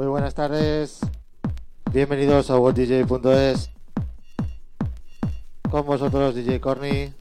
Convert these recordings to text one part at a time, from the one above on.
Muy buenas tardes. Bienvenidos a WhatDJ.es. Con vosotros DJ Corny.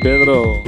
Pedro,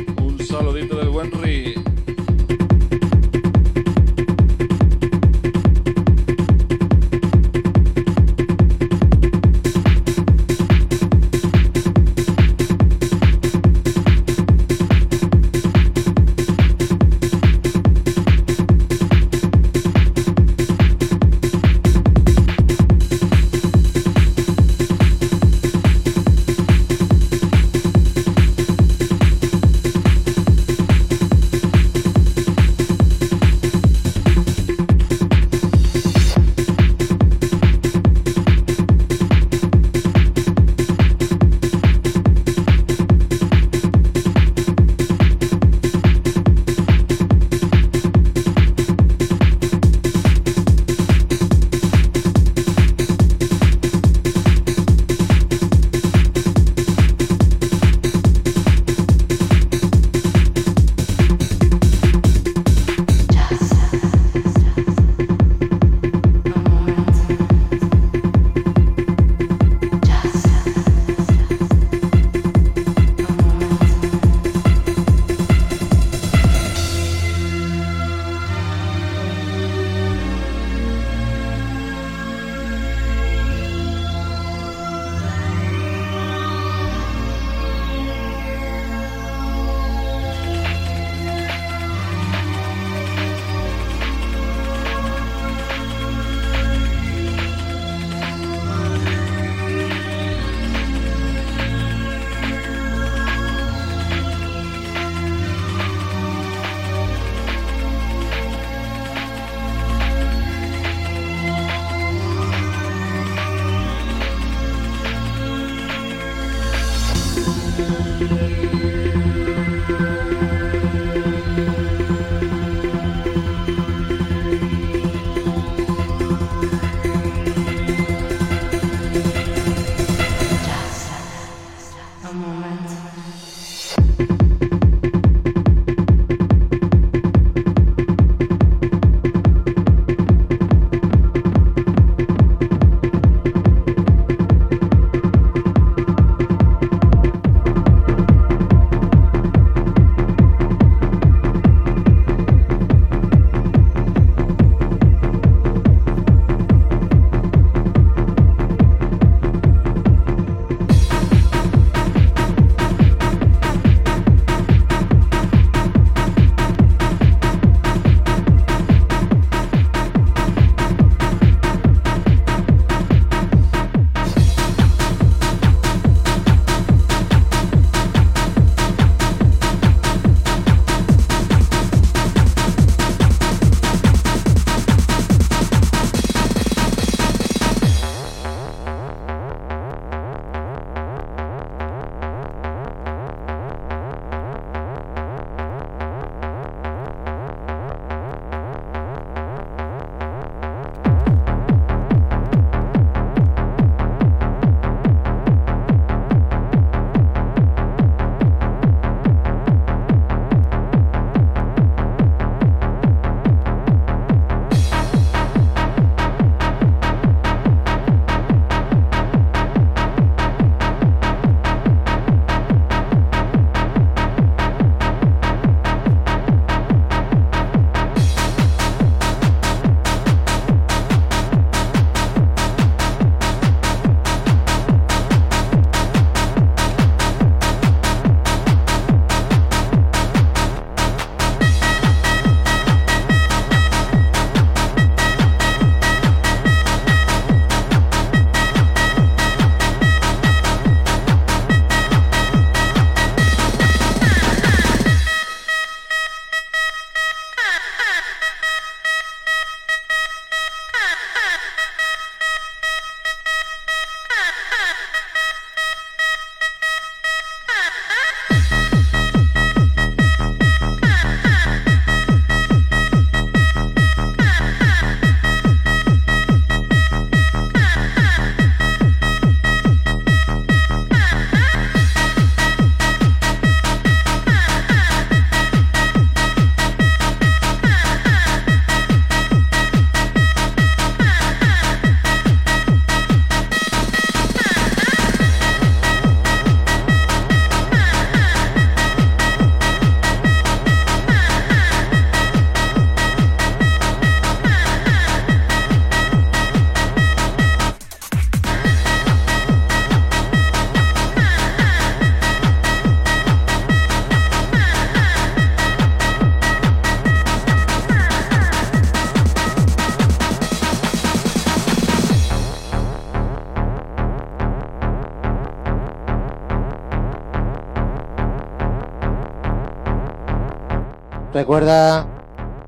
Recuerda,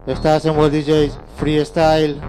estás en World DJs Freestyle.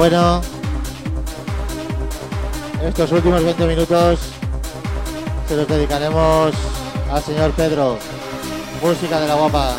Bueno. Estos últimos 20 minutos se los dedicaremos al señor Pedro. Música de la guapa.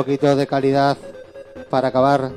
Poquito de calidad para acabar.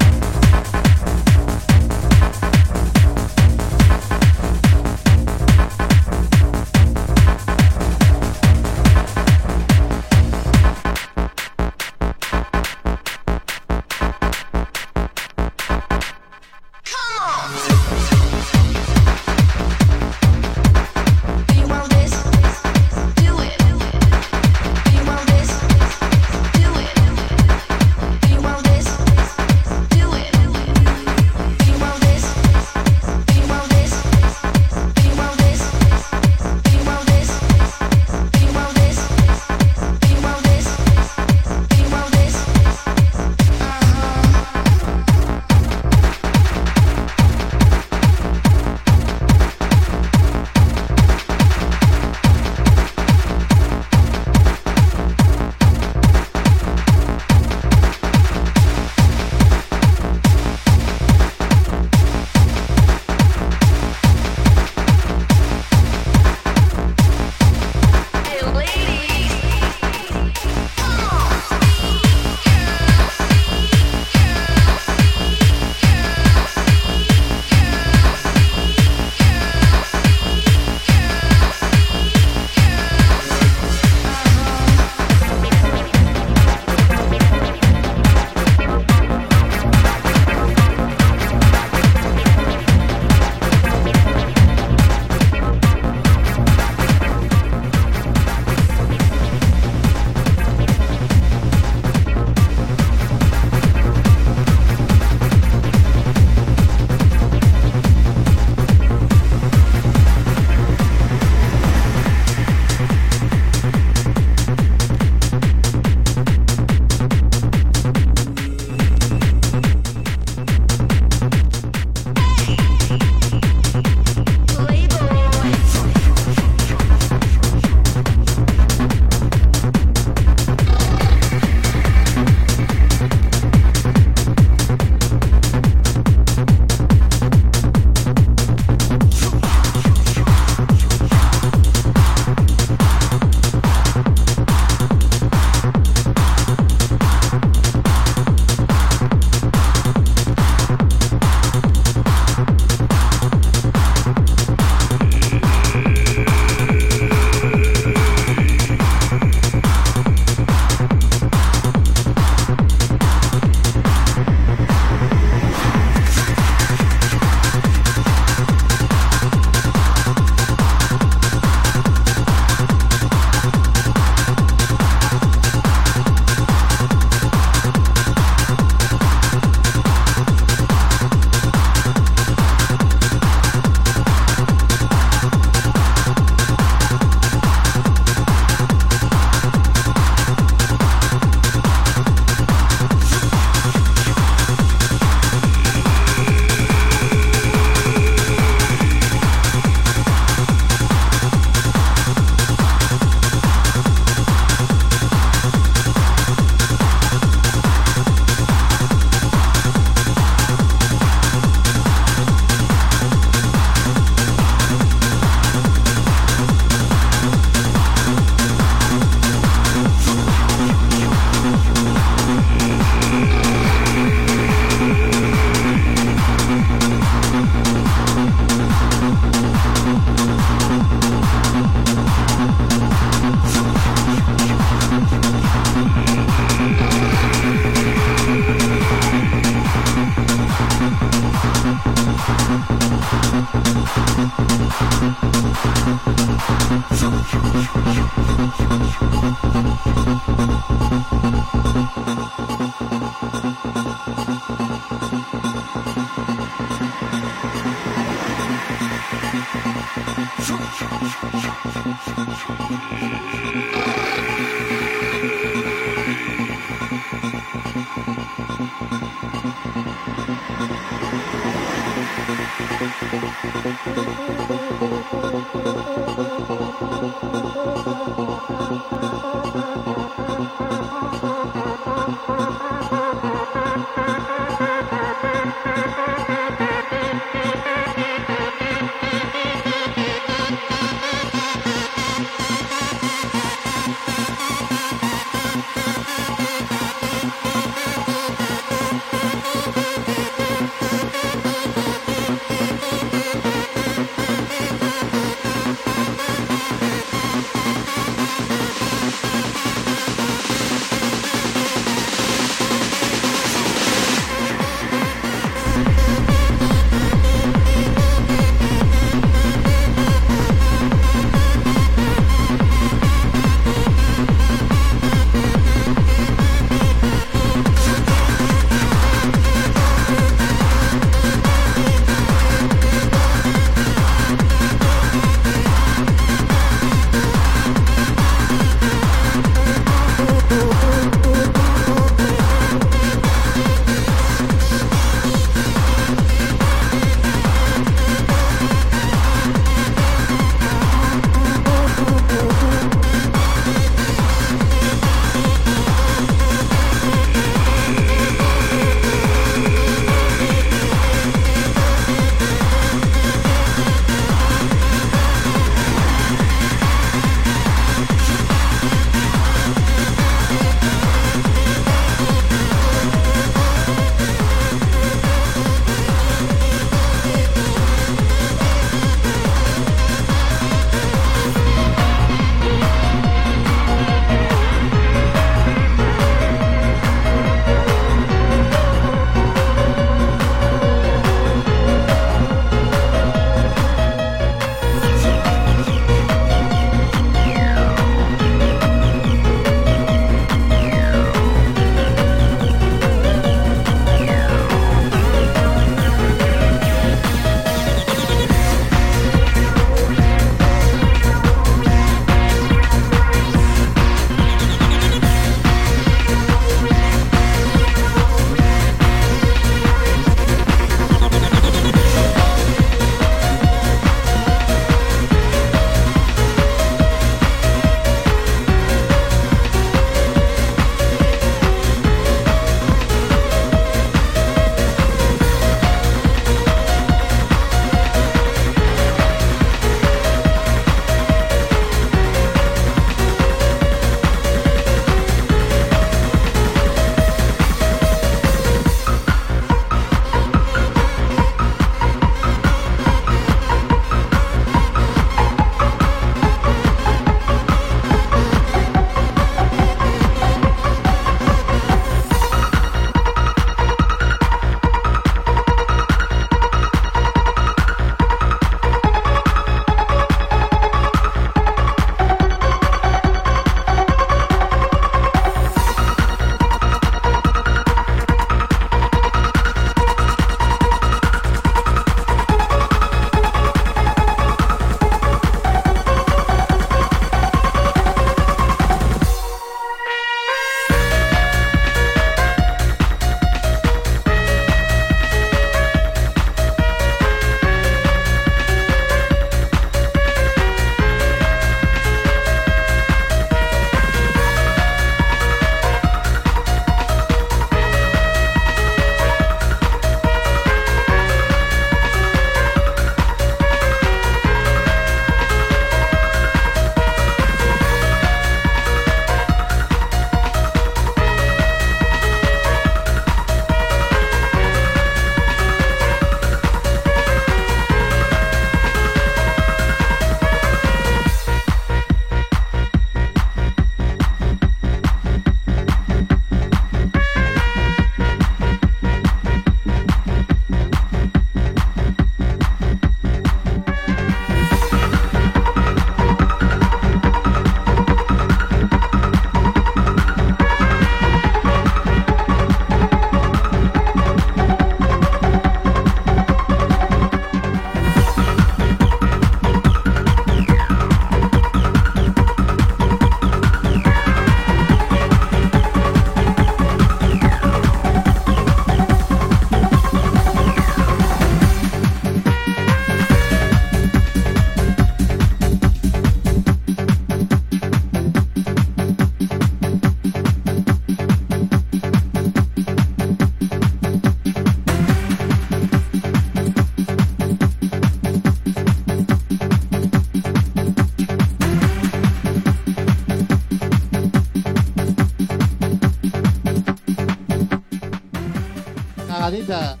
Ibiza.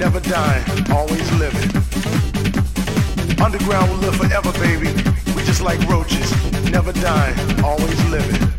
never dying, always living. Underground will live forever, baby. We just like roaches, never dying, always living.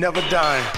Never dying.